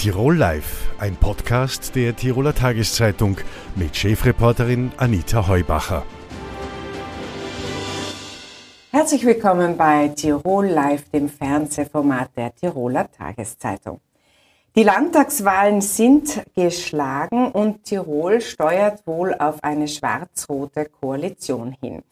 Tirol Live, ein Podcast der Tiroler Tageszeitung mit Chefreporterin Anita Heubacher. Herzlich willkommen bei Tirol Live, dem Fernsehformat der Tiroler Tageszeitung. Die Landtagswahlen sind geschlagen und Tirol steuert wohl auf eine schwarz-rote Koalition hin.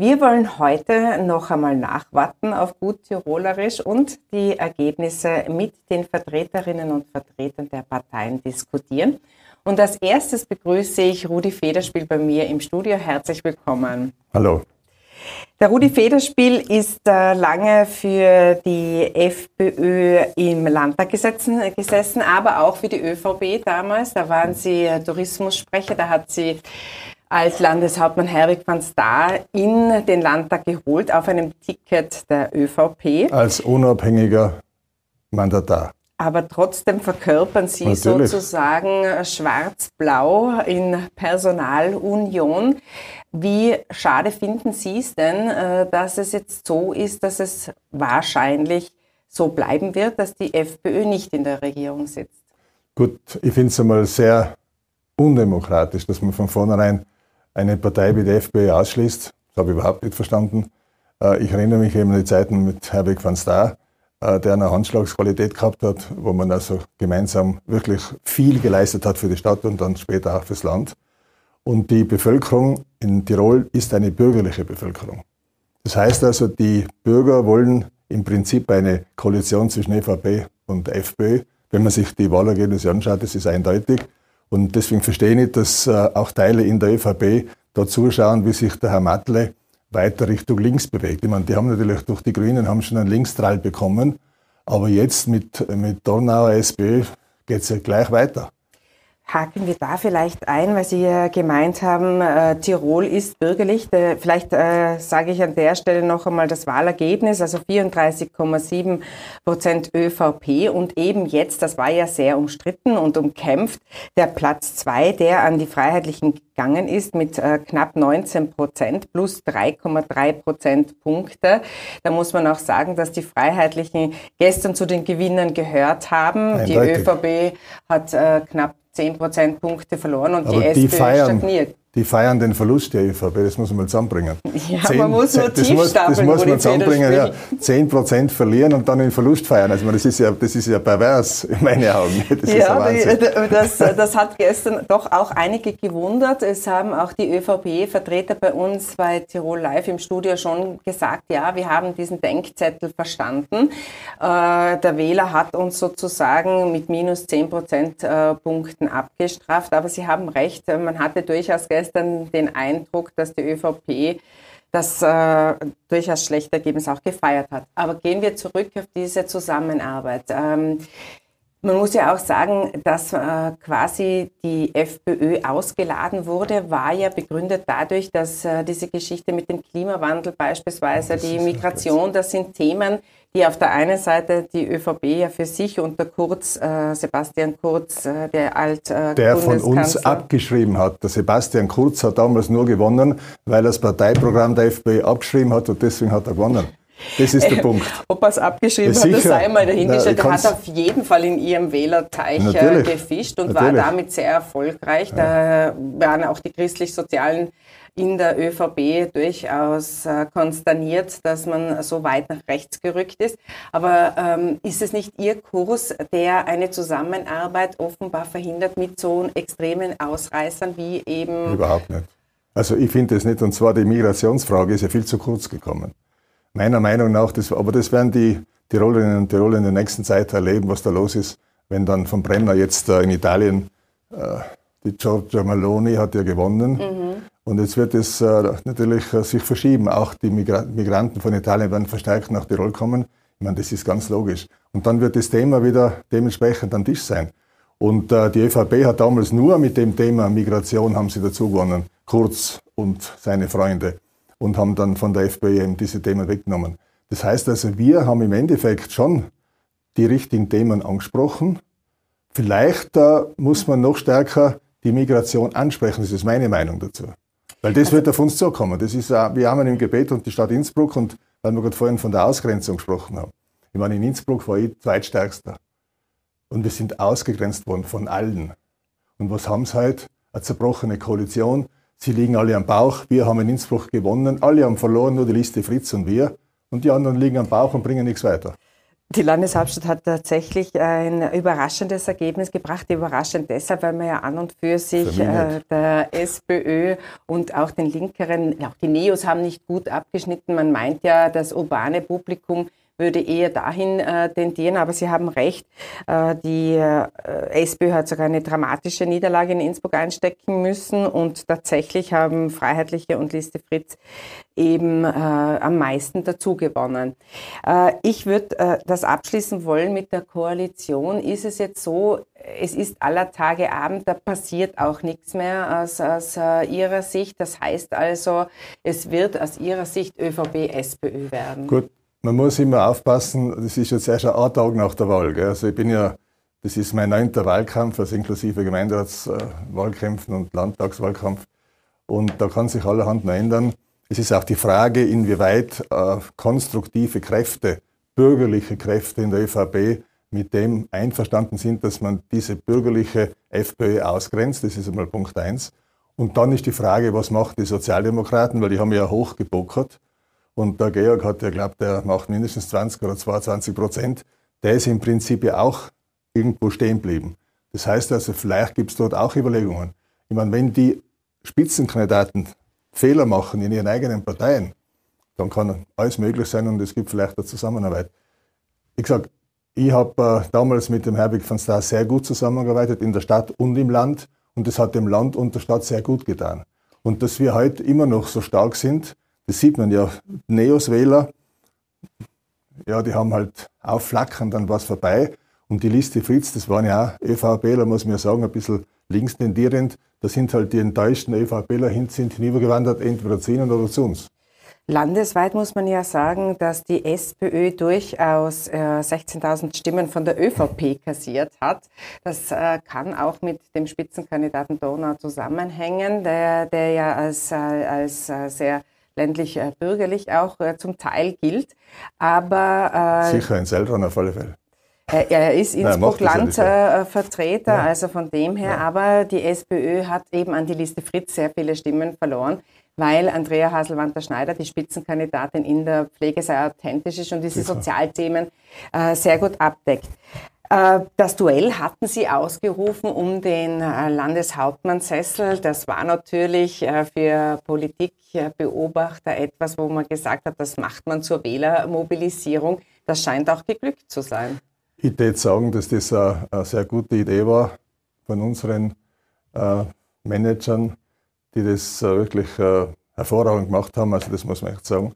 Wir wollen heute noch einmal nachwarten auf gut Tirolerisch und die Ergebnisse mit den Vertreterinnen und Vertretern der Parteien diskutieren. Und als erstes begrüße ich Rudi Federspiel bei mir im Studio. Herzlich willkommen. Hallo. Der Rudi Federspiel ist äh, lange für die FPÖ im Landtag gesetzen, gesessen, aber auch für die ÖVP damals. Da waren Sie äh, Tourismussprecher, da hat sie als Landeshauptmann Herwig van Staar in den Landtag geholt auf einem Ticket der ÖVP. Als unabhängiger Mandatar. Aber trotzdem verkörpern Sie Natürlich. sozusagen Schwarz-Blau in Personalunion. Wie schade finden Sie es denn, äh, dass es jetzt so ist, dass es wahrscheinlich so bleiben wird, dass die FPÖ nicht in der Regierung sitzt? Gut, ich finde es einmal sehr undemokratisch, dass man von vornherein eine Partei wie die FPÖ ausschließt. Das habe ich überhaupt nicht verstanden. Äh, ich erinnere mich eben an die Zeiten mit Herwig van Staar, äh, der eine Handschlagsqualität gehabt hat, wo man also gemeinsam wirklich viel geleistet hat für die Stadt und dann später auch fürs Land. Und die Bevölkerung in Tirol ist eine bürgerliche Bevölkerung. Das heißt also, die Bürger wollen im Prinzip eine Koalition zwischen EVP und FPÖ. Wenn man sich die Wahlergebnisse anschaut, das ist eindeutig. Und deswegen verstehe ich dass äh, auch Teile in der ÖVP da zuschauen, wie sich der Herr Matle weiter Richtung links bewegt. Ich meine, die haben natürlich durch die Grünen haben schon einen Linkstrall bekommen, aber jetzt mit, mit Dornauer SPÖ geht es ja gleich weiter. Haken wir da vielleicht ein, weil Sie ja gemeint haben, äh, Tirol ist bürgerlich. Äh, vielleicht äh, sage ich an der Stelle noch einmal das Wahlergebnis, also 34,7 Prozent ÖVP und eben jetzt, das war ja sehr umstritten und umkämpft, der Platz zwei, der an die Freiheitlichen gegangen ist mit äh, knapp 19 Prozent plus 3,3 Prozentpunkte. Da muss man auch sagen, dass die Freiheitlichen gestern zu den Gewinnern gehört haben. Eindeutig. Die ÖVP hat äh, knapp 10 Prozentpunkte verloren und Aber die, die SPÖ feiern, stagniert. Die feiern den Verlust der ÖVP, das muss man mal zusammenbringen. Ja, 10, man muss nur das muss, das muss man zusammenbringen, ja. 10 Prozent verlieren und dann den Verlust feiern. Also das ist ja, das ist ja pervers in meinen Augen. Das ja, das, das hat gestern doch auch einige gewundert. Es haben auch die ÖVP-Vertreter bei uns bei Tirol Live im Studio schon gesagt, ja, wir haben diesen Denkzettel verstanden. Äh, der Wähler hat uns sozusagen mit minus 10 Prozentpunkten äh, abgestraft, aber Sie haben recht, man hatte durchaus gestern den Eindruck, dass die ÖVP das äh, durchaus schlechte Ergebnis auch gefeiert hat. Aber gehen wir zurück auf diese Zusammenarbeit. Ähm, man muss ja auch sagen, dass äh, quasi die FPÖ ausgeladen wurde, war ja begründet dadurch, dass äh, diese Geschichte mit dem Klimawandel beispielsweise, die Migration, das sind Themen, die auf der einen Seite die ÖVP ja für sich unter Kurz, äh, Sebastian Kurz, äh, der alt äh, Der von uns abgeschrieben hat. Der Sebastian Kurz hat damals nur gewonnen, weil er das Parteiprogramm der FPÖ abgeschrieben hat und deswegen hat er gewonnen. Das ist der Punkt. Ob er es abgeschrieben ja, hat, das sei mal dahingestellt. Er hat auf jeden Fall in ihrem Wählerteich äh, Natürlich. gefischt und Natürlich. war damit sehr erfolgreich. Da waren auch die christlich-sozialen in der ÖVP durchaus äh, konsterniert, dass man so weit nach rechts gerückt ist. Aber ähm, ist es nicht Ihr Kurs, der eine Zusammenarbeit offenbar verhindert mit so extremen Ausreißern wie eben. Überhaupt nicht. Also ich finde es nicht. Und zwar die Migrationsfrage ist ja viel zu kurz gekommen. Meiner Meinung nach, das, aber das werden die Tirolerinnen und Tiroler in der nächsten Zeit erleben, was da los ist, wenn dann von Brenner jetzt äh, in Italien äh, die Giorgia Maloni hat ja gewonnen. Mhm. Und jetzt wird es äh, natürlich sich verschieben. Auch die Migra Migranten von Italien werden verstärkt nach Tirol kommen. Ich meine, das ist ganz logisch. Und dann wird das Thema wieder dementsprechend am Tisch sein. Und äh, die ÖVP hat damals nur mit dem Thema Migration haben sie dazu gewonnen. Kurz und seine Freunde. Und haben dann von der FPÖ eben diese Themen weggenommen. Das heißt also, wir haben im Endeffekt schon die richtigen Themen angesprochen. Vielleicht äh, muss man noch stärker die Migration ansprechen. Das ist meine Meinung dazu. Weil das wird auf uns zukommen. Das ist, äh, wir haben im Gebet und die Stadt Innsbruck und weil wir gerade vorhin von der Ausgrenzung gesprochen haben. Ich meine, in Innsbruck war ich zweitstärkster. Und wir sind ausgegrenzt worden von allen. Und was haben sie heute? Eine zerbrochene Koalition. Sie liegen alle am Bauch. Wir haben in Innsbruck gewonnen. Alle haben verloren, nur die Liste Fritz und wir. Und die anderen liegen am Bauch und bringen nichts weiter. Die Landeshauptstadt hat tatsächlich ein überraschendes Ergebnis gebracht. Überraschend deshalb, weil man ja an und für sich für äh, der SPÖ und auch den Linkeren, auch die Neos haben nicht gut abgeschnitten. Man meint ja, das urbane Publikum würde eher dahin äh, tendieren, aber Sie haben recht. Äh, die äh, SPÖ hat sogar eine dramatische Niederlage in Innsbruck einstecken müssen und tatsächlich haben Freiheitliche und Liste Fritz eben äh, am meisten dazu gewonnen. Äh, ich würde äh, das abschließen wollen mit der Koalition. Ist es jetzt so, es ist aller Tage Abend, da passiert auch nichts mehr aus, aus äh, Ihrer Sicht. Das heißt also, es wird aus Ihrer Sicht ÖVP-SPÖ werden. Gut, man muss immer aufpassen, das ist jetzt erst ein Tag nach der Wahl. Gell? Also ich bin ja, das ist mein neunter Wahlkampf, also inklusive Gemeinderatswahlkämpfen und Landtagswahlkampf. Und da kann sich allerhand noch ändern. Es ist auch die Frage, inwieweit äh, konstruktive Kräfte, bürgerliche Kräfte in der ÖVP mit dem einverstanden sind, dass man diese bürgerliche FPÖ ausgrenzt. Das ist einmal Punkt eins. Und dann ist die Frage, was machen die Sozialdemokraten, weil die haben ja hochgebokert. Und der Georg hat ja glaubt, der macht mindestens 20 oder 22 Prozent. Der ist im Prinzip ja auch irgendwo stehen geblieben. Das heißt also, vielleicht gibt es dort auch Überlegungen. Ich meine, wenn die Spitzenkandidaten Fehler machen in ihren eigenen Parteien, dann kann alles möglich sein und es gibt vielleicht eine Zusammenarbeit. Ich sage, ich habe äh, damals mit dem Herbig van Staar sehr gut zusammengearbeitet, in der Stadt und im Land. Und das hat dem Land und der Stadt sehr gut getan. Und dass wir heute immer noch so stark sind, das sieht man ja, Neos-Wähler, ja, die haben halt aufflackern, dann was vorbei. Und die Liste Fritz, das waren ja auch ÖVPler, muss man ja sagen, ein bisschen links tendierend. Da sind halt die enttäuschten ÖVPler hin, sind hinübergewandert, entweder zu ihnen oder zu uns. Landesweit muss man ja sagen, dass die SPÖ durchaus äh, 16.000 Stimmen von der ÖVP kassiert hat. Das äh, kann auch mit dem Spitzenkandidaten Donau zusammenhängen, der, der ja als, äh, als äh, sehr ländlich äh, bürgerlich auch äh, zum Teil gilt. Aber äh, sicher in Seldron auf alle Fälle. Er ist Innsbruck-Landvertreter, ja. also von dem her. Ja. Aber die SPÖ hat eben an die Liste Fritz sehr viele Stimmen verloren, weil Andrea Haselwanter-Schneider, die Spitzenkandidatin in der Pflege, sehr authentisch ist und diese. Sozialthemen äh, sehr gut abdeckt. Äh, das Duell hatten Sie ausgerufen um den äh, Landeshauptmannsessel. Das war natürlich äh, für Politikbeobachter etwas, wo man gesagt hat, das macht man zur Wählermobilisierung. Das scheint auch geglückt zu sein. Ich würde sagen, dass das eine, sehr gute Idee war von unseren Managern, die das wirklich hervorragend gemacht haben. Also das muss man echt sagen.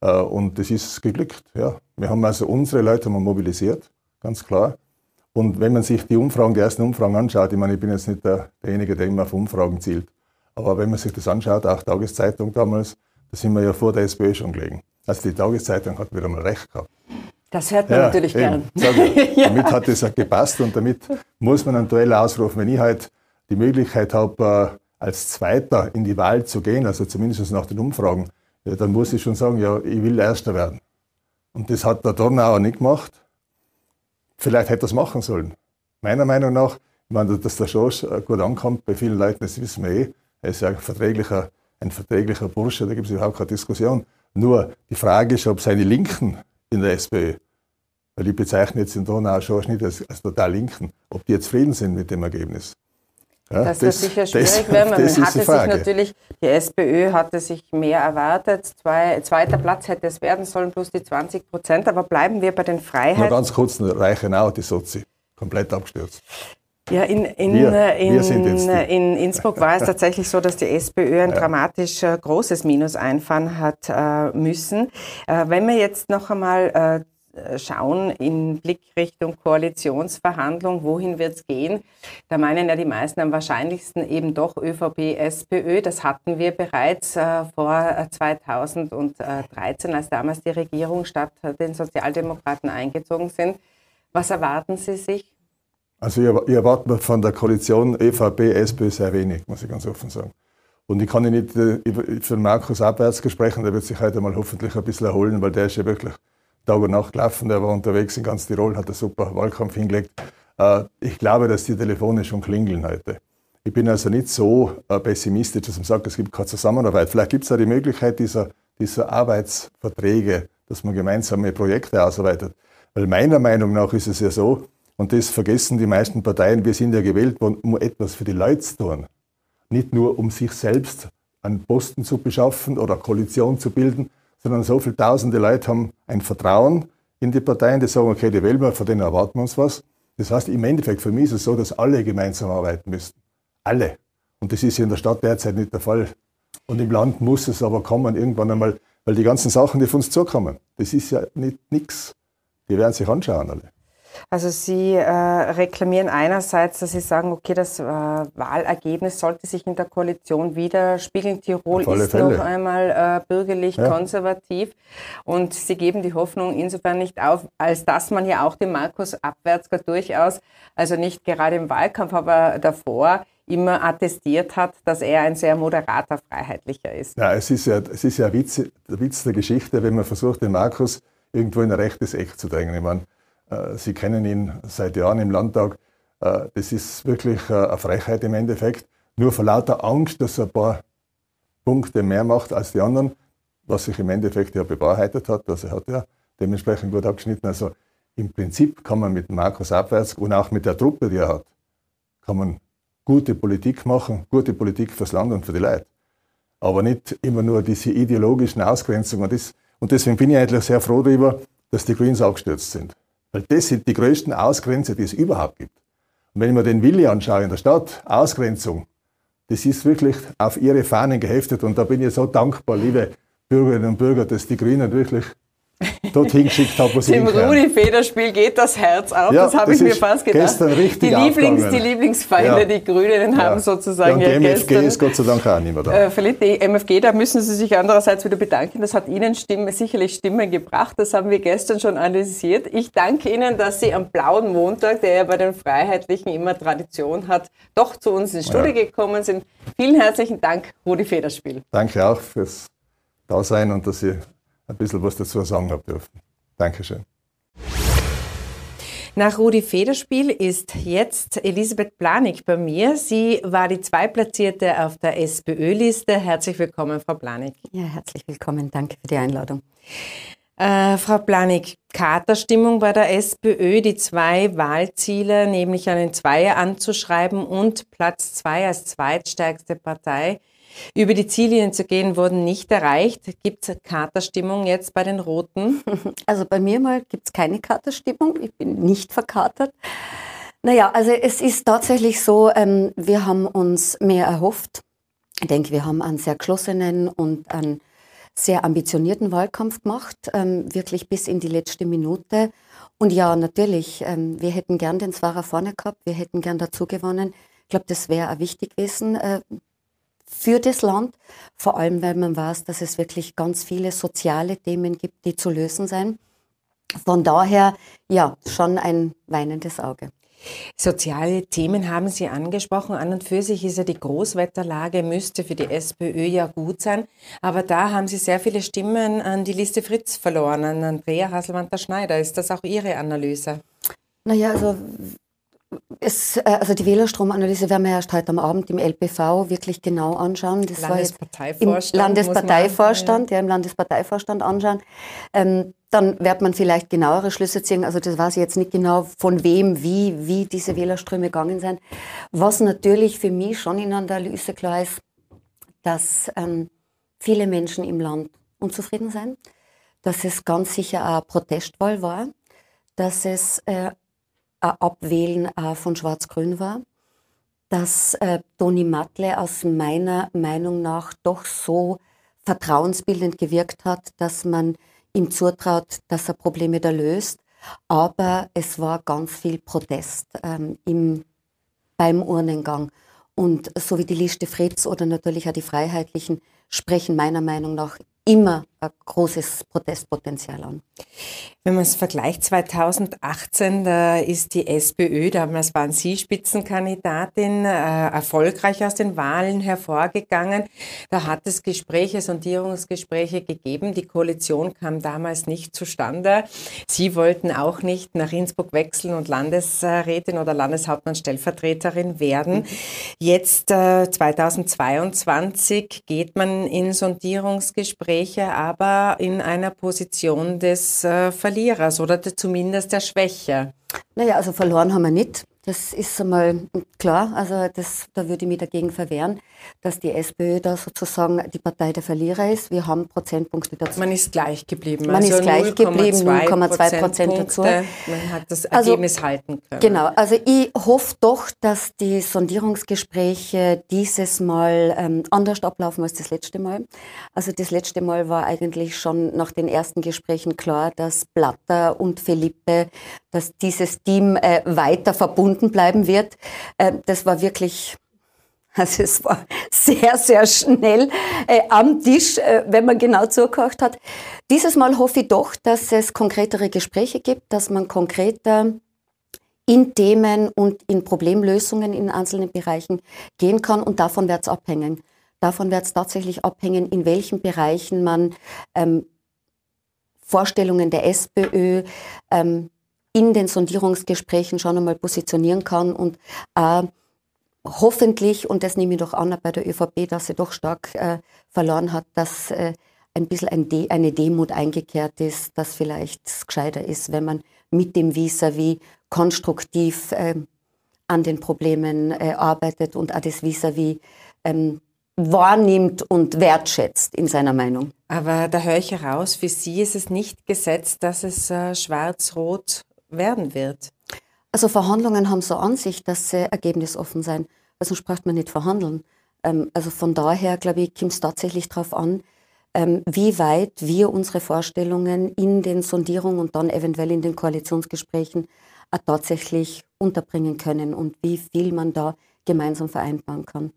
Und das ist geglückt. Ja. Wir haben also unsere Leute mobilisiert, ganz klar. Und wenn man sich die Umfragen, die ersten Umfragen anschaut, ich meine, ich bin jetzt nicht der, derjenige, der immer auf Umfragen zielt, aber wenn man sich das anschaut, auch Tageszeitung damals, da sind wir ja vor der SPÖ schon gelegen. Also die Tageszeitung hat wieder mal recht gehabt. Das hört man ja, natürlich eben, gern. Ich, ja. Damit hat es auch gepasst und damit muss man ein Duell ausrufen. Wenn ich halt die Möglichkeit habe, äh, als Zweiter in die Wahl zu gehen, also zumindest nach den Umfragen, ja, dann muss ich schon sagen, ja, ich will Erster werden. Und das hat der Dornauer nicht gemacht. Vielleicht hätte er es machen sollen. Meiner Meinung nach, meine, dass der Schorsch gut ankommt bei vielen Leuten, das wissen wir eh. Er ist ja ein verträglicher, ein verträglicher Bursche, da gibt es überhaupt keine Diskussion. Nur die Frage ist, ob seine Linken in der SPÖ, weil ich bezeichne jetzt den Donau Schorsch nicht als, als total Linken, ob die jetzt zufrieden sind mit dem Ergebnis. Ja, das, das wird sicher schwierig werden. Man hatte sich natürlich, die SPÖ hatte sich mehr erwartet. Zwei, zweiter Platz hätte es werden sollen, plus die 20 Prozent. Aber bleiben wir bei den Freiheiten. Nur ganz kurz, Reichenau, die Sozi, komplett abgestürzt. Ja, in, in, wir, in, wir in, Innsbruck war es tatsächlich so, dass die SPÖ ein ja. dramatisch äh, großes Minus einfahren hat äh, müssen. Äh, wenn wir jetzt noch einmal äh, äh, schauen in Blickrichtung Koalitionsverhandlung, wohin wird es gehen? Da meinen ja die meisten am wahrscheinlichsten eben doch ÖVP, SPÖ. Das hatten wir bereits äh, vor 2013, äh, als damals die Regierung statt den Sozialdemokraten eingezogen sind. Was erwarten Sie sich? Also ich, erwarte von der Koalition ÖVP, SPÖ sehr wenig, muss ich ganz offen sagen. Und ich kann nicht für Markus abwärts sprechen, der wird sich heute mal hoffentlich ein bisschen erholen, weil der ist ja wirklich Tag und Nacht gelaufen. Der war unterwegs in ganz Tirol, hat einen super Wahlkampf hingelegt. Äh, ich glaube, dass die Telefone schon klingeln heute. Ich bin also nicht so äh, pessimistisch, dass man sagt, es gibt keine Zusammenarbeit. Vielleicht gibt es auch die Möglichkeit dieser, dieser Arbeitsverträge, dass man gemeinsame Projekte ausarbeitet. Weil meiner Meinung nach ist es ja so, und das vergessen die meisten Parteien, wir sind ja gewählt worden, um etwas für die Leute zu tun. Nicht nur um sich selbst einen Posten zu beschaffen oder eine Koalition zu bilden, sondern so viele tausende Leute haben ein Vertrauen in die Parteien, die sagen, okay, die wählen wir, von denen erwarten wir uns was. Das heißt, im Endeffekt für mich ist es so, dass alle gemeinsam arbeiten müssen. Alle. Und das ist ja in der Stadt derzeit nicht der Fall. Und im Land muss es aber kommen irgendwann einmal, weil die ganzen Sachen, die auf uns zukommen, das ist ja nicht nichts. Die werden sich anschauen alle. Also Sie äh, reklamieren einerseits, dass Sie sagen, okay, das äh, Wahlergebnis sollte sich in der Koalition widerspiegeln. Tirol ist Fälle. noch einmal äh, bürgerlich ja. konservativ und Sie geben die Hoffnung insofern nicht auf, als dass man ja auch den Markus Abwärtsger durchaus, also nicht gerade im Wahlkampf, aber davor, immer attestiert hat, dass er ein sehr moderater Freiheitlicher ist. Ja, es ist ja, es ist ja Witz, der Witz der Geschichte, wenn man versucht, den Markus irgendwo in ein rechtes Eck zu drängen. Ich meine, Sie kennen ihn seit Jahren im Landtag. Äh, das ist wirklich äh, eine Frechheit im Endeffekt. Nur vor lauter Angst, dass er ein paar Punkte mehr macht als die anderen, was sich im Endeffekt ja bewahrheitet hat. Also er hat ja dementsprechend gut abgeschnitten. Also im Prinzip kann man mit Markus Abwärts und auch mit der Truppe, die er hat, kann man gute Politik machen, gute Politik fürs Land und für die Leute. Aber nicht immer nur diese ideologischen Ausgrenzungen. Und, und deswegen bin ich eigentlich sehr froh darüber, dass die Greens abgestürzt sind. Weil das sind die größten Ausgrenzer, die es überhaupt gibt. Und wenn ich mir den Willi anschaue in der Stadt, Ausgrenzung, das ist wirklich auf ihre Fahnen geheftet. Und da bin ich so dankbar, liebe Bürgerinnen und Bürger, dass die Grünen wirklich dorthin geschickt habe, wo sie Dem Rudi-Federspiel geht das Herz auf, ja, das habe ich mir fast gedacht. Gestern richtig die, Lieblings, die Lieblingsfeinde, ja. die Grünen, haben ja. sozusagen ja, und die MFG ist Gott sei Dank auch nicht mehr da. Äh, verliert die MFG, da müssen Sie sich andererseits wieder bedanken. Das hat Ihnen Stimme, sicherlich Stimme gebracht. Das haben wir gestern schon analysiert. Ich danke Ihnen, dass Sie am blauen Montag, der ja bei den Freiheitlichen immer Tradition hat, doch zu uns ins Studio gekommen sind. Vielen herzlichen Dank, Rudi Federspiel. Danke auch fürs Dasein und dass Sie ein bisschen was dazu sagen habe dürfen. Dankeschön. Nach Rudi Federspiel ist jetzt Elisabeth Planig bei mir. Sie war die Zweitplatzierte auf der SPÖ-Liste. Herzlich willkommen, Frau Planig. Ja, herzlich willkommen. Danke für die Einladung. Äh, Frau Planig, Katerstimmung bei der SPÖ, die zwei Wahlziele, nämlich einen Zweier anzuschreiben und Platz zwei als zweitstärkste Partei über die Ziellinien zu gehen, wurden nicht erreicht. Gibt es Katerstimmung jetzt bei den Roten? Also bei mir mal gibt es keine Katerstimmung. Ich bin nicht verkatert. Naja, also es ist tatsächlich so, ähm, wir haben uns mehr erhofft. Ich denke, wir haben einen sehr geschlossenen und einen sehr ambitionierten Wahlkampf gemacht, ähm, wirklich bis in die letzte Minute. Und ja, natürlich, ähm, wir hätten gern den Zwarer vorne gehabt, wir hätten gern dazu gewonnen. Ich glaube, das wäre auch wichtig gewesen. Äh, für das Land, vor allem weil man weiß, dass es wirklich ganz viele soziale Themen gibt, die zu lösen sind. Von daher, ja, schon ein weinendes Auge. Soziale Themen haben Sie angesprochen. An und für sich ist ja die Großwetterlage, müsste für die SPÖ ja gut sein. Aber da haben Sie sehr viele Stimmen an die Liste Fritz verloren, an Andrea Hasselmann-Schneider. Ist das auch Ihre Analyse? Naja, also es, äh, also die Wählerstromanalyse werden wir erst heute am Abend im LPV wirklich genau anschauen. Das Landesparteivorstand. Im Landesparteivorstand, ja. ja. im Landesparteivorstand anschauen. Ähm, dann wird man vielleicht genauere Schlüsse ziehen. Also das weiß ich jetzt nicht genau, von wem, wie, wie diese Wählerströme gegangen sind. Was natürlich für mich schon in der Analyse klar ist, dass ähm, viele Menschen im Land unzufrieden sind, dass es ganz sicher eine Protestwahl war, dass es äh, Abwählen äh, von Schwarz-Grün war, dass äh, Toni Matle aus meiner Meinung nach doch so vertrauensbildend gewirkt hat, dass man ihm zutraut, dass er Probleme da löst. Aber es war ganz viel Protest ähm, im, beim Urnengang. Und so wie die Liste Fritz oder natürlich auch die Freiheitlichen sprechen meiner Meinung nach immer ein großes Protestpotenzial an. Wenn man es vergleicht, 2018, da ist die SPÖ, damals waren Sie Spitzenkandidatin, äh, erfolgreich aus den Wahlen hervorgegangen. Da hat es Gespräche, Sondierungsgespräche gegeben. Die Koalition kam damals nicht zustande. Sie wollten auch nicht nach Innsbruck wechseln und Landesrätin oder Landeshauptmann Stellvertreterin werden. Jetzt äh, 2022 geht man in Sondierungsgespräche, aber in einer Position des äh, Verlierers oder zumindest der Schwäche. Naja, also verloren haben wir nicht. Das ist einmal klar, also das, da würde ich mich dagegen verwehren, dass die SPÖ da sozusagen die Partei der Verlierer ist. Wir haben Prozentpunkte dazu. Man ist gleich geblieben. Man also ist gleich geblieben, 0,2 Prozent dazu. Man hat das also Ergebnis also, halten können. Genau, also ich hoffe doch, dass die Sondierungsgespräche dieses Mal ähm, anders ablaufen als das letzte Mal. Also das letzte Mal war eigentlich schon nach den ersten Gesprächen klar, dass Blatter und Felipe, dass dieses Team äh, weiter verbunden verbunden bleiben wird. Äh, das war wirklich also es war sehr, sehr schnell äh, am Tisch, äh, wenn man genau zugehört hat. Dieses Mal hoffe ich doch, dass es konkretere Gespräche gibt, dass man konkreter in Themen und in Problemlösungen in einzelnen Bereichen gehen kann und davon wird es abhängen. Davon wird es tatsächlich abhängen, in welchen Bereichen man ähm, Vorstellungen der SPÖ, ähm, in den Sondierungsgesprächen schon einmal positionieren kann und äh, hoffentlich, und das nehme ich doch an bei der ÖVP, dass sie doch stark äh, verloren hat, dass äh, ein bisschen ein De eine Demut eingekehrt ist, dass vielleicht gescheiter ist, wenn man mit dem Vis-à-vis -vis konstruktiv äh, an den Problemen äh, arbeitet und auch das Vis-à-vis -vis, ähm, wahrnimmt und wertschätzt in seiner Meinung. Aber da höre ich heraus, für Sie ist es nicht gesetzt, dass es äh, schwarz-rot werden wird? Also Verhandlungen haben so an sich, dass sie ergebnisoffen sein. Also spricht man nicht verhandeln. Ähm, also von daher, glaube ich, kommt es tatsächlich darauf an, ähm, wie weit wir unsere Vorstellungen in den Sondierungen und dann eventuell in den Koalitionsgesprächen tatsächlich unterbringen können und wie viel man da gemeinsam vereinbaren kann.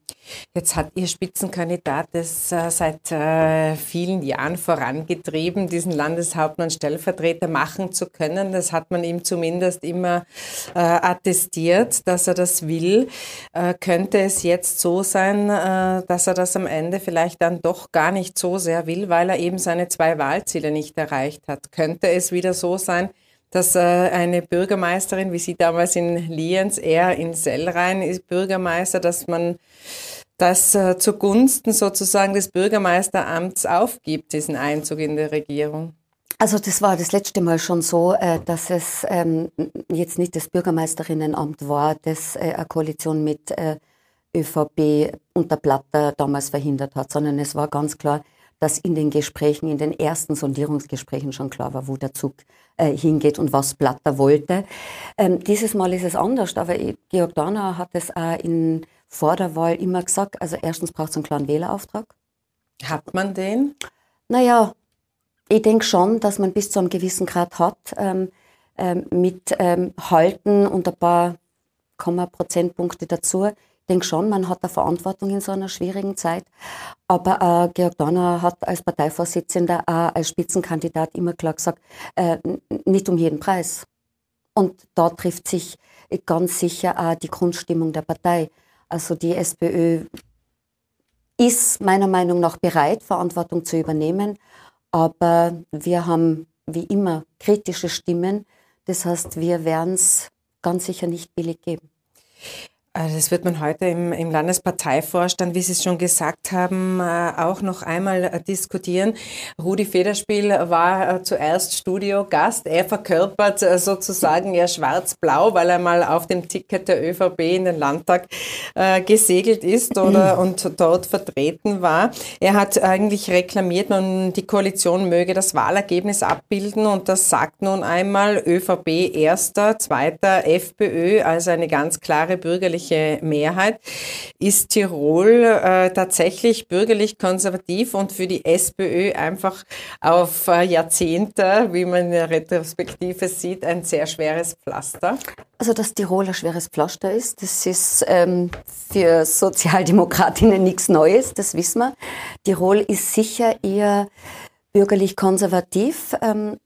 Jetzt hat Ihr Spitzenkandidat es äh, seit äh, vielen Jahren vorangetrieben, diesen Landeshauptmann Stellvertreter machen zu können. Das hat man ihm zumindest immer äh, attestiert, dass er das will. Könnte es jetzt so sein, dass er das am Ende vielleicht dann doch gar nicht so sehr will, weil er eben seine zwei Wahlziele nicht erreicht hat? Könnte es wieder so sein, dass äh, eine Bürgermeisterin, wie sie damals in Lienz, er in Sellrhein ist Bürgermeister, dass man das äh, zugunsten sozusagen des Bürgermeisteramts aufgibt, diesen Einzug in der Regierung? Also das war das letzte Mal schon so, äh, dass es ähm, jetzt nicht das Bürgermeisterinnenamt war, das eine Koalition mit ÖVP unter Platter damals verhindert hat, sondern es war ganz klar, dass in den Gesprächen, in den ersten Sondierungsgesprächen schon klar war, wo der Zug äh, hingeht und was Platter wollte. Ähm, dieses Mal ist es anders, aber Georg Donauer hat es auch in, vor der Wahl immer gesagt, also erstens braucht es einen klaren Wählerauftrag. Hat man den? Naja, ich denke schon, dass man bis zu einem gewissen Grad hat, ähm, ähm, mit ähm, Halten und ein paar Komma Prozentpunkte dazu denke schon, man hat eine Verantwortung in so einer schwierigen Zeit. Aber äh, Georg Donner hat als Parteivorsitzender, äh, als Spitzenkandidat immer klar gesagt, äh, nicht um jeden Preis. Und da trifft sich ganz sicher auch die Grundstimmung der Partei. Also die SPÖ ist meiner Meinung nach bereit, Verantwortung zu übernehmen. Aber wir haben wie immer kritische Stimmen. Das heißt, wir werden es ganz sicher nicht billig geben. Also das wird man heute im, im, Landesparteivorstand, wie Sie es schon gesagt haben, äh, auch noch einmal äh, diskutieren. Rudi Federspiel war äh, zuerst Studiogast. Er verkörpert sozusagen ja schwarz-blau, weil er mal auf dem Ticket der ÖVP in den Landtag gesegelt ist oder und dort vertreten war. Er hat eigentlich reklamiert, nun die Koalition möge das Wahlergebnis abbilden und das sagt nun einmal ÖVP erster, zweiter FPÖ, also eine ganz klare bürgerliche bürgerliche Mehrheit, ist Tirol äh, tatsächlich bürgerlich-konservativ und für die SPÖ einfach auf äh, Jahrzehnte, wie man in der Retrospektive sieht, ein sehr schweres Pflaster? Also, dass Tirol ein schweres Pflaster ist, das ist ähm, für Sozialdemokratinnen nichts Neues, das wissen wir. Tirol ist sicher eher bürgerlich-konservativ, ähm,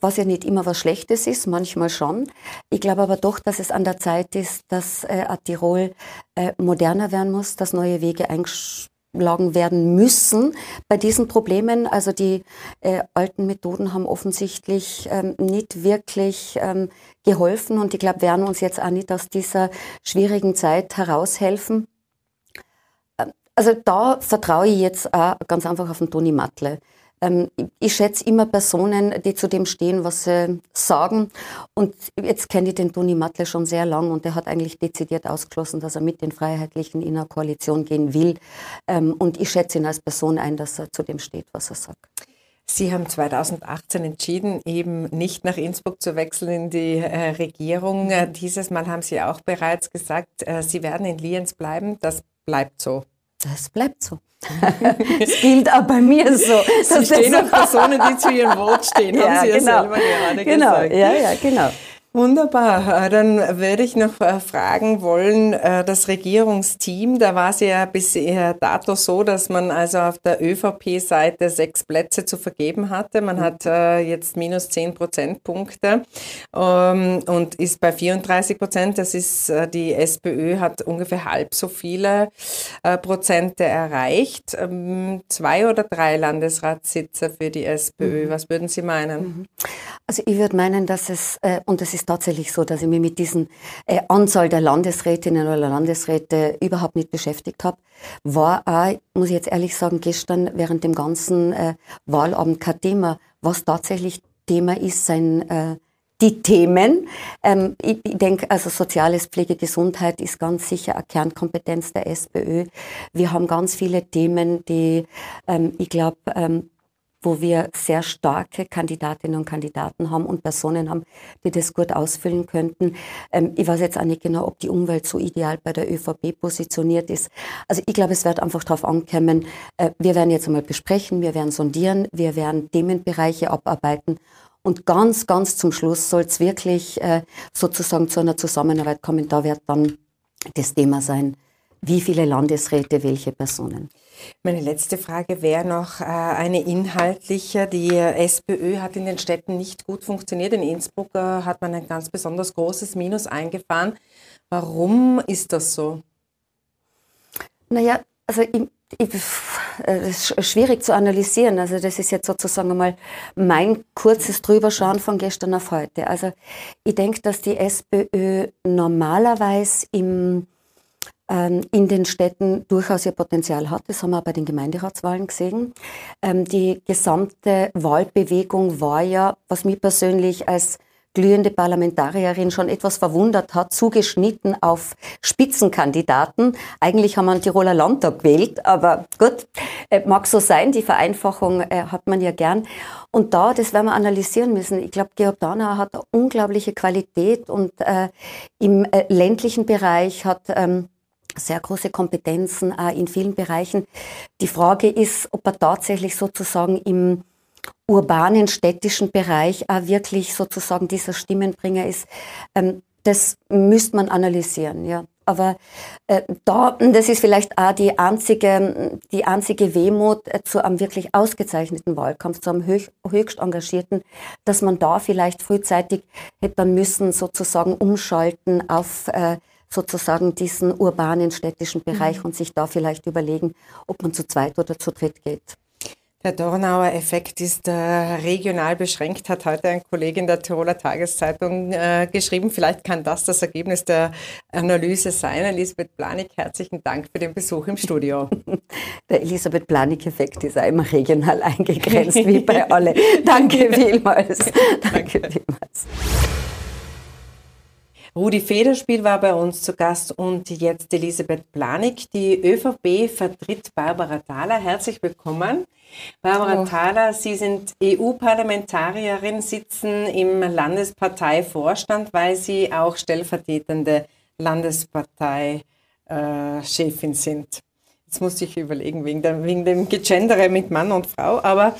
was ja nicht immer was Schlechtes ist, manchmal schon. Ich glaube aber doch, dass es an der Zeit ist, dass äh, Tirol äh, moderner werden muss, dass neue Wege eingeschlagen werden müssen bei diesen Problemen. Also die äh, alten Methoden haben offensichtlich ähm, nicht wirklich ähm, geholfen und ich glaube, werden uns jetzt auch nicht aus dieser schwierigen Zeit heraushelfen. Ähm, also da vertraue ich jetzt auch ganz einfach auf den Toni Matle. Ähm, ich schätze immer Personen, die zu dem stehen, was sie sagen. Und jetzt kenne ich den Toni Matle schon sehr lang und der hat eigentlich dezidiert ausgeschlossen, dass er mit den Freiheitlichen in eine Koalition gehen will. Ähm, und ich schätze ihn als Person ein, dass er zu dem steht, was er sagt. Sie haben 2018 entschieden, eben nicht nach Innsbruck zu wechseln in die äh, Regierung. Dieses Mal haben Sie auch bereits gesagt, äh, Sie werden in Lienz bleiben. Das bleibt so. Das bleibt so. Es gilt auch bei mir so. Sie stehen auf Personen, die zu ihrem Wort stehen, haben ja, Sie ja genau. selber gerade genau. gesagt. Ja, ja, genau. Wunderbar. Äh, dann würde ich noch äh, fragen wollen, äh, das Regierungsteam, da war es ja bisher dato so, dass man also auf der ÖVP-Seite sechs Plätze zu vergeben hatte. Man hat jetzt minus zehn Prozentpunkte ähm, und ist bei 34 Prozent. Das ist, die SPÖ hat ungefähr halb so viele Prozente erreicht. Ähm, zwei oder drei Landesratssitze für die SPÖ. Mhm. Was würden Sie meinen? Mhm. Also ich würde meinen, dass es, und das ist ist tatsächlich so, dass ich mich mit diesen äh, Anzahl der Landesrätinnen oder Landesräte überhaupt nicht beschäftigt habe. War auch, muss ich jetzt ehrlich sagen, gestern während dem ganzen äh, Wahlabend kein Thema. Was tatsächlich Thema ist, sein äh, die Themen. Ähm, ich, ich denke, also soziales Pflege, Gesundheit ist ganz sicher eine Kernkompetenz der SPÖ. Wir haben ganz viele Themen, die ähm, ich glaube, ähm, wo wir sehr starke Kandidatinnen und Kandidaten haben und Personen haben, die das gut ausfüllen könnten. Ähm, ich weiß jetzt auch nicht genau, ob die Umwelt so ideal bei der ÖVP positioniert ist. Also ich glaube, es wird einfach darauf ankommen, äh, wir werden jetzt einmal besprechen, wir werden sondieren, wir werden Themenbereiche abarbeiten und ganz, ganz zum Schluss soll es wirklich äh, sozusagen zu einer Zusammenarbeit kommen. Da wird dann das Thema sein, wie viele Landesräte, welche Personen. Meine letzte Frage wäre noch äh, eine inhaltliche. Die SPÖ hat in den Städten nicht gut funktioniert. In Innsbruck äh, hat man ein ganz besonders großes Minus eingefahren. Warum ist das so? Naja, also ich, ich, es ist schwierig zu analysieren. Also das ist jetzt sozusagen einmal mein kurzes Drüberschauen von gestern auf heute. Also ich denke, dass die SPÖ normalerweise im in den Städten durchaus ihr Potenzial hat. Das haben wir auch bei den Gemeinderatswahlen gesehen. Ähm, die gesamte Wahlbewegung war ja, was mich persönlich als glühende Parlamentarierin schon etwas verwundert hat, zugeschnitten auf Spitzenkandidaten. Eigentlich haben wir einen Tiroler Landtag gewählt, aber gut, äh, mag so sein, die Vereinfachung äh, hat man ja gern. Und da, das werden wir analysieren müssen. Ich glaube, Georg Danauer hat eine unglaubliche Qualität und äh, im äh, ländlichen Bereich hat ähm, sehr große Kompetenzen äh, in vielen Bereichen. Die Frage ist, ob er tatsächlich sozusagen im urbanen, städtischen Bereich auch wirklich sozusagen dieser Stimmenbringer ist. Ähm, das müsste man analysieren, ja. Aber äh, da, das ist vielleicht auch die einzige, die einzige Wehmut äh, zu einem wirklich ausgezeichneten Wahlkampf, zu einem höch, höchst engagierten, dass man da vielleicht frühzeitig hätte müssen sozusagen umschalten auf äh, sozusagen diesen urbanen städtischen Bereich mhm. und sich da vielleicht überlegen, ob man zu zweit oder zu dritt geht. Der Dornauer Effekt ist äh, regional beschränkt, hat heute ein Kollege in der Tiroler Tageszeitung äh, geschrieben. Vielleicht kann das das Ergebnis der Analyse sein. Elisabeth Planik, herzlichen Dank für den Besuch im Studio. Der Elisabeth Planik-Effekt ist auch immer regional eingegrenzt, wie bei alle. Danke vielmals. Danke vielmals. Rudi Federspiel war bei uns zu Gast und jetzt Elisabeth Planik. Die ÖVP vertritt Barbara Thaler. Herzlich willkommen. Barbara Hallo. Thaler, Sie sind EU-Parlamentarierin, sitzen im Landesparteivorstand, weil Sie auch stellvertretende Landesparteichefin sind. Jetzt muss ich überlegen, wegen, der, wegen dem Gegendere mit Mann und Frau. Aber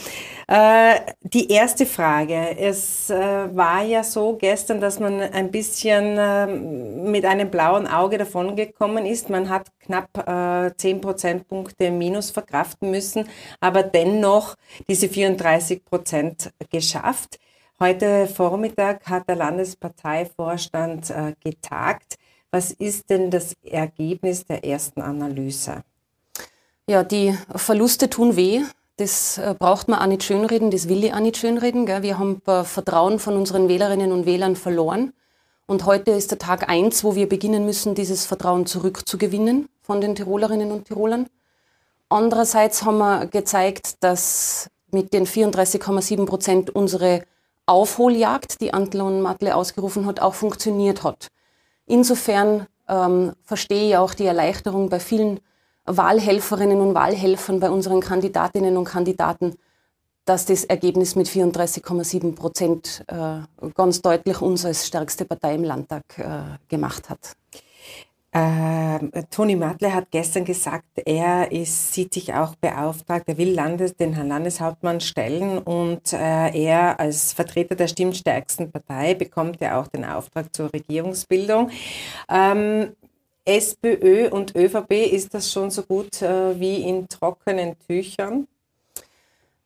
äh, die erste Frage. Es äh, war ja so gestern, dass man ein bisschen äh, mit einem blauen Auge davongekommen ist. Man hat knapp äh, 10 Prozentpunkte Minus verkraften müssen, aber dennoch diese 34 Prozent geschafft. Heute Vormittag hat der Landesparteivorstand äh, getagt. Was ist denn das Ergebnis der ersten Analyse? Ja, die Verluste tun weh. Das äh, braucht man auch nicht schönreden, das will ich auch nicht schönreden. Gell? Wir haben Vertrauen von unseren Wählerinnen und Wählern verloren. Und heute ist der Tag eins, wo wir beginnen müssen, dieses Vertrauen zurückzugewinnen von den Tirolerinnen und Tirolern. Andererseits haben wir gezeigt, dass mit den 34,7 Prozent unsere Aufholjagd, die Antlon Matle ausgerufen hat, auch funktioniert hat. Insofern ähm, verstehe ich auch die Erleichterung bei vielen Wahlhelferinnen und Wahlhelfern, bei unseren Kandidatinnen und Kandidaten, dass das Ergebnis mit 34,7 Prozent äh, ganz deutlich uns als stärkste Partei im Landtag äh, gemacht hat. Äh, Toni Matle hat gestern gesagt, er ist, sieht sich auch beauftragt, er will Landes, den Herrn Landeshauptmann stellen und äh, er als Vertreter der stimmstärksten Partei bekommt ja auch den Auftrag zur Regierungsbildung. Ähm, SPÖ und ÖVP, ist das schon so gut äh, wie in trockenen Tüchern?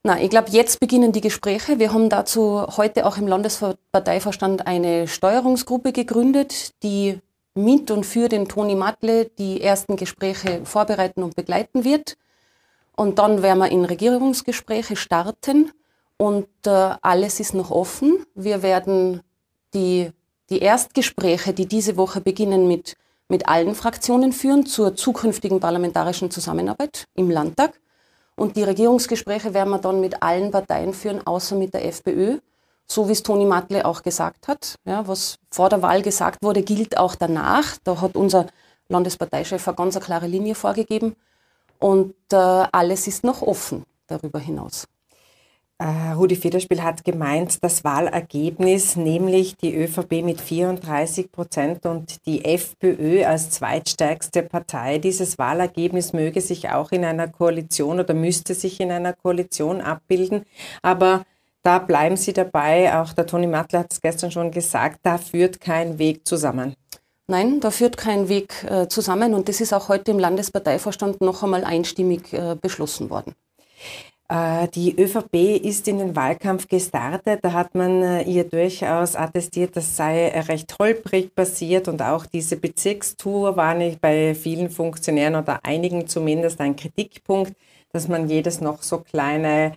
Na, ich glaube, jetzt beginnen die Gespräche. Wir haben dazu heute auch im Landesparteivorstand eine Steuerungsgruppe gegründet, die mit und für den Toni Matle die ersten Gespräche vorbereiten und begleiten wird. Und dann werden wir in Regierungsgespräche starten und äh, alles ist noch offen. Wir werden die, die Erstgespräche, die diese Woche beginnen, mit, mit allen Fraktionen führen zur zukünftigen parlamentarischen Zusammenarbeit im Landtag. Und die Regierungsgespräche werden wir dann mit allen Parteien führen, außer mit der FPÖ so wie es Toni Matle auch gesagt hat. Ja, was vor der Wahl gesagt wurde, gilt auch danach. Da hat unser Landesparteichef eine ganz klare Linie vorgegeben. Und äh, alles ist noch offen darüber hinaus. Uh, Rudi Federspiel hat gemeint, das Wahlergebnis, nämlich die ÖVP mit 34 Prozent und die FPÖ als zweitstärkste Partei, dieses Wahlergebnis möge sich auch in einer Koalition oder müsste sich in einer Koalition abbilden. Aber da bleiben Sie dabei. Auch der Toni Mattler hat es gestern schon gesagt, da führt kein Weg zusammen. Nein, da führt kein Weg äh, zusammen und das ist auch heute im Landesparteivorstand noch einmal einstimmig äh, beschlossen worden. Äh, die ÖVP ist in den Wahlkampf gestartet. Da hat man äh, ihr durchaus attestiert, das sei recht holprig passiert und auch diese Bezirkstour war nicht bei vielen Funktionären oder einigen zumindest ein Kritikpunkt dass man jedes noch so kleine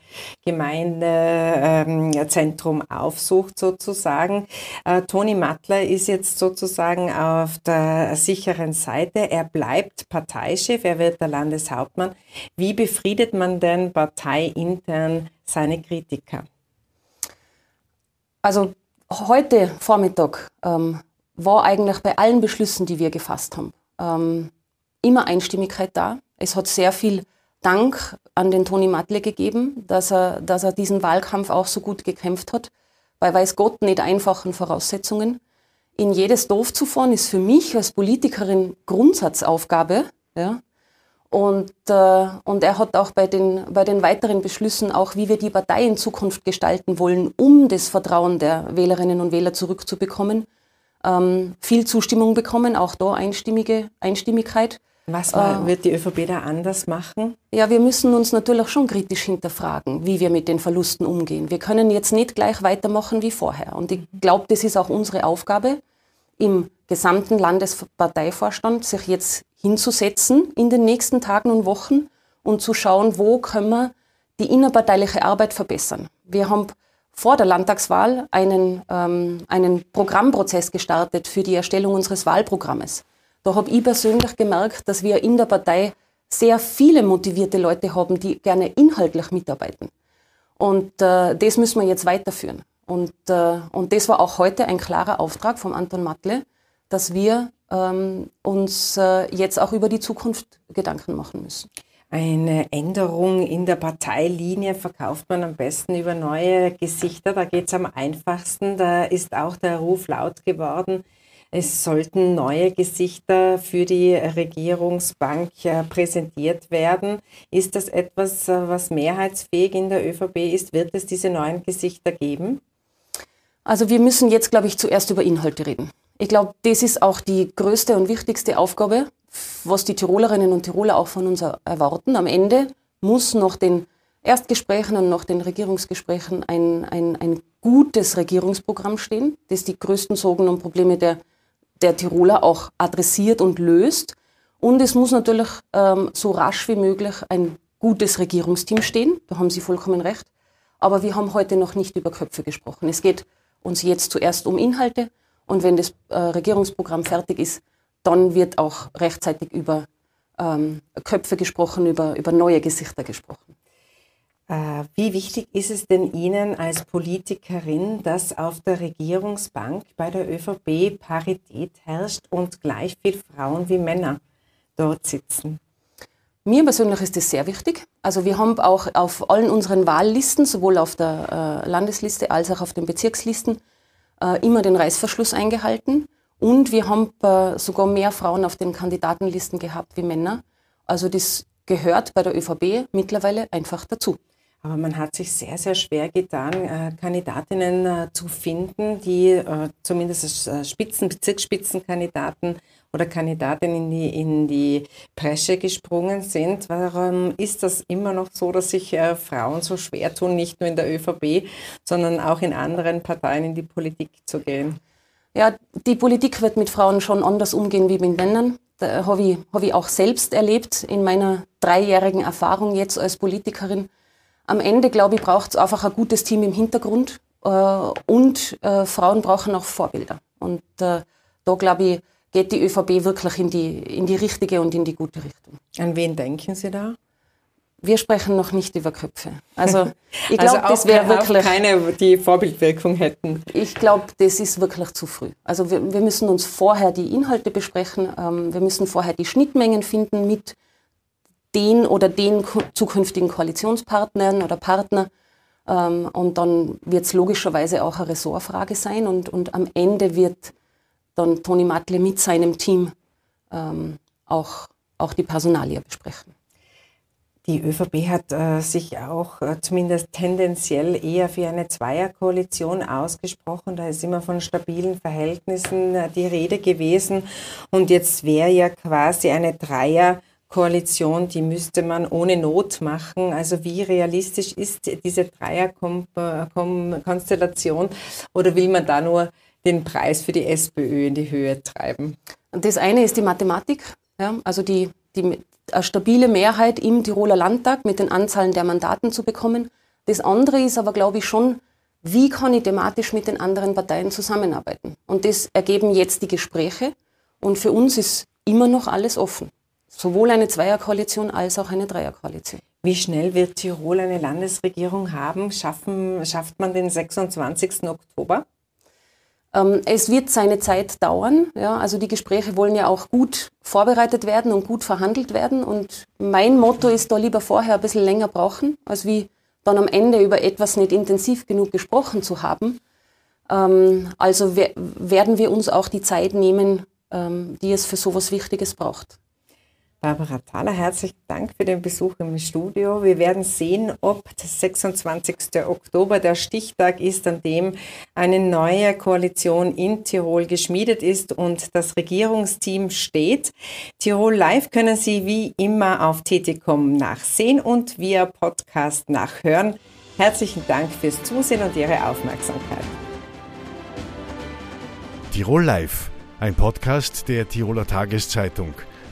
Gemeindezentrum ähm, aufsucht sozusagen. Äh, Toni Mattler ist jetzt sozusagen auf der sicheren Seite. Er bleibt Parteichef, er wird der Landeshauptmann. Wie befriedet man denn parteiintern seine Kritiker? Also heute Vormittag ähm, war eigentlich bei allen Beschlüssen, die wir gefasst haben, ähm, immer Einstimmigkeit da. Es hat sehr viel Dank an den Toni Matle gegeben, dass er, dass er diesen Wahlkampf auch so gut gekämpft hat. Bei weiß Gott nicht einfachen Voraussetzungen. In jedes Dorf zu fahren, ist für mich als Politikerin Grundsatzaufgabe. Ja. Und, äh, und er hat auch bei den, bei den weiteren Beschlüssen, auch wie wir die Partei in Zukunft gestalten wollen, um das Vertrauen der Wählerinnen und Wähler zurückzubekommen, ähm, viel Zustimmung bekommen, auch da einstimmige Einstimmigkeit. Was war, äh, wird die ÖVP da anders machen? Ja, wir müssen uns natürlich schon kritisch hinterfragen, wie wir mit den Verlusten umgehen. Wir können jetzt nicht gleich weitermachen wie vorher. Und ich glaube, das ist auch unsere Aufgabe, im gesamten Landesparteivorstand sich jetzt hinzusetzen in den nächsten Tagen und Wochen und zu schauen, wo können wir die innerparteiliche Arbeit verbessern. Wir haben vor der Landtagswahl einen, ähm, einen Programmprozess gestartet für die Erstellung unseres Wahlprogrammes. Da habe ich persönlich gemerkt, dass wir in der Partei sehr viele motivierte Leute haben, die gerne inhaltlich mitarbeiten. Und äh, das müssen wir jetzt weiterführen. Und, äh, und das war auch heute ein klarer Auftrag vom Anton Matle, dass wir ähm, uns äh, jetzt auch über die Zukunft Gedanken machen müssen. Eine Änderung in der Parteilinie verkauft man am besten über neue Gesichter. Da geht es am einfachsten. Da ist auch der Ruf laut geworden, es sollten neue Gesichter für die Regierungsbank äh, präsentiert werden. Ist das etwas, äh, was mehrheitsfähig in der ÖVP ist? Wird es diese neuen Gesichter geben? Also wir müssen jetzt, glaube ich, zuerst über Inhalte reden. Ich glaube, das ist auch die größte und wichtigste Aufgabe, was die Tirolerinnen und Tiroler auch von uns erwarten. Am Ende muss nach den Erstgesprächen und nach den Regierungsgesprächen ein, ein, ein gutes Regierungsprogramm stehen, das die größten Sorgen und Probleme der, der Tiroler auch adressiert und löst. Und es muss natürlich ähm, so rasch wie möglich ein gutes Regierungsteam stehen. Da haben Sie vollkommen recht. Aber wir haben heute noch nicht über Köpfe gesprochen. Es geht uns jetzt zuerst um Inhalte. Und wenn das äh, Regierungsprogramm fertig ist, dann wird auch rechtzeitig über ähm, Köpfe gesprochen, über, über neue Gesichter gesprochen. Äh, wie wichtig ist es denn Ihnen als Politikerin, dass auf der Regierungsbank bei der ÖVP Parität herrscht und gleich viel Frauen wie Männer dort sitzen? Mir persönlich ist das sehr wichtig. Also wir haben auch auf allen unseren Wahllisten, sowohl auf der äh, Landesliste als auch auf den Bezirkslisten, äh, immer den Reißverschluss eingehalten. Und wir haben äh, sogar mehr Frauen auf den Kandidatenlisten gehabt wie Männer. Also das gehört bei der ÖVP mittlerweile einfach dazu. Aber man hat sich sehr, sehr schwer getan, äh, Kandidatinnen äh, zu finden, die äh, zumindest äh, Spitzen, Bezirksspitzenkandidaten oder Kandidatinnen in die, in die Presche gesprungen sind. Warum ist das immer noch so, dass sich äh, Frauen so schwer tun, nicht nur in der ÖVP, sondern auch in anderen Parteien in die Politik zu gehen? Ja, die Politik wird mit Frauen schon anders umgehen wie mit Männern. Da habe ich, hab ich auch selbst erlebt in meiner dreijährigen Erfahrung jetzt als Politikerin. Am Ende, glaube ich, braucht es einfach ein gutes Team im Hintergrund äh, und äh, Frauen brauchen auch Vorbilder. Und äh, da, glaube ich, geht die ÖVP wirklich in die, in die richtige und in die gute Richtung. An wen denken Sie da? Wir sprechen noch nicht über Köpfe. Also ich glaube, also das wäre wirklich keine, die Vorbildwirkung hätten. Ich glaube, das ist wirklich zu früh. Also wir, wir müssen uns vorher die Inhalte besprechen. Ähm, wir müssen vorher die Schnittmengen finden mit den oder den zukünftigen Koalitionspartnern oder Partner. Ähm, und dann wird es logischerweise auch eine Ressortfrage sein. Und, und am Ende wird dann Toni Matle mit seinem Team ähm, auch, auch die Personalie besprechen. Die ÖVP hat äh, sich auch äh, zumindest tendenziell eher für eine Zweierkoalition ausgesprochen. Da ist immer von stabilen Verhältnissen äh, die Rede gewesen. Und jetzt wäre ja quasi eine Dreierkoalition, die müsste man ohne Not machen. Also wie realistisch ist diese Dreierkonstellation oder will man da nur den Preis für die SPÖ in die Höhe treiben? Das eine ist die Mathematik, ja, also die, die eine stabile Mehrheit im Tiroler Landtag mit den Anzahlen der Mandaten zu bekommen. Das andere ist aber, glaube ich, schon, wie kann ich thematisch mit den anderen Parteien zusammenarbeiten? Und das ergeben jetzt die Gespräche. Und für uns ist immer noch alles offen. Sowohl eine Zweierkoalition als auch eine Dreierkoalition. Wie schnell wird Tirol eine Landesregierung haben? Schaffen, schafft man den 26. Oktober? Ähm, es wird seine Zeit dauern. Ja, also die Gespräche wollen ja auch gut vorbereitet werden und gut verhandelt werden. Und mein Motto ist da lieber vorher ein bisschen länger brauchen, als wie dann am Ende über etwas nicht intensiv genug gesprochen zu haben. Ähm, also werden wir uns auch die Zeit nehmen, ähm, die es für sowas Wichtiges braucht. Barbara Thaler, herzlichen Dank für den Besuch im Studio. Wir werden sehen, ob der 26. Oktober der Stichtag ist, an dem eine neue Koalition in Tirol geschmiedet ist und das Regierungsteam steht. Tirol Live können Sie wie immer auf TTCom nachsehen und via Podcast nachhören. Herzlichen Dank fürs Zusehen und Ihre Aufmerksamkeit. Tirol Live, ein Podcast der Tiroler Tageszeitung.